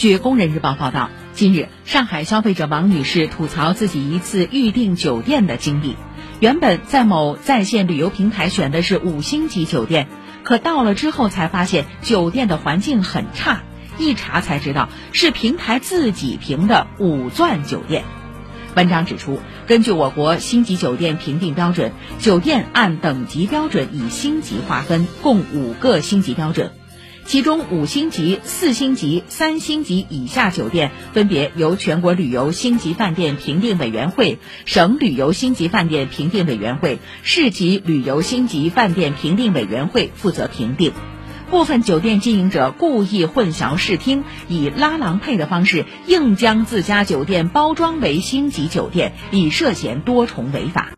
据《工人日报》报道，近日，上海消费者王女士吐槽自己一次预订酒店的经历。原本在某在线旅游平台选的是五星级酒店，可到了之后才发现酒店的环境很差，一查才知道是平台自己评的五钻酒店。文章指出，根据我国星级酒店评定标准，酒店按等级标准以星级划分，共五个星级标准。其中五星级、四星级、三星级以下酒店分别由全国旅游星级饭店评定委员会、省旅游星级饭店评定委员会、市级旅游星级饭店评定委员会负责评定。部分酒店经营者故意混淆视听，以拉郎配的方式硬将自家酒店包装为星级酒店，已涉嫌多重违法。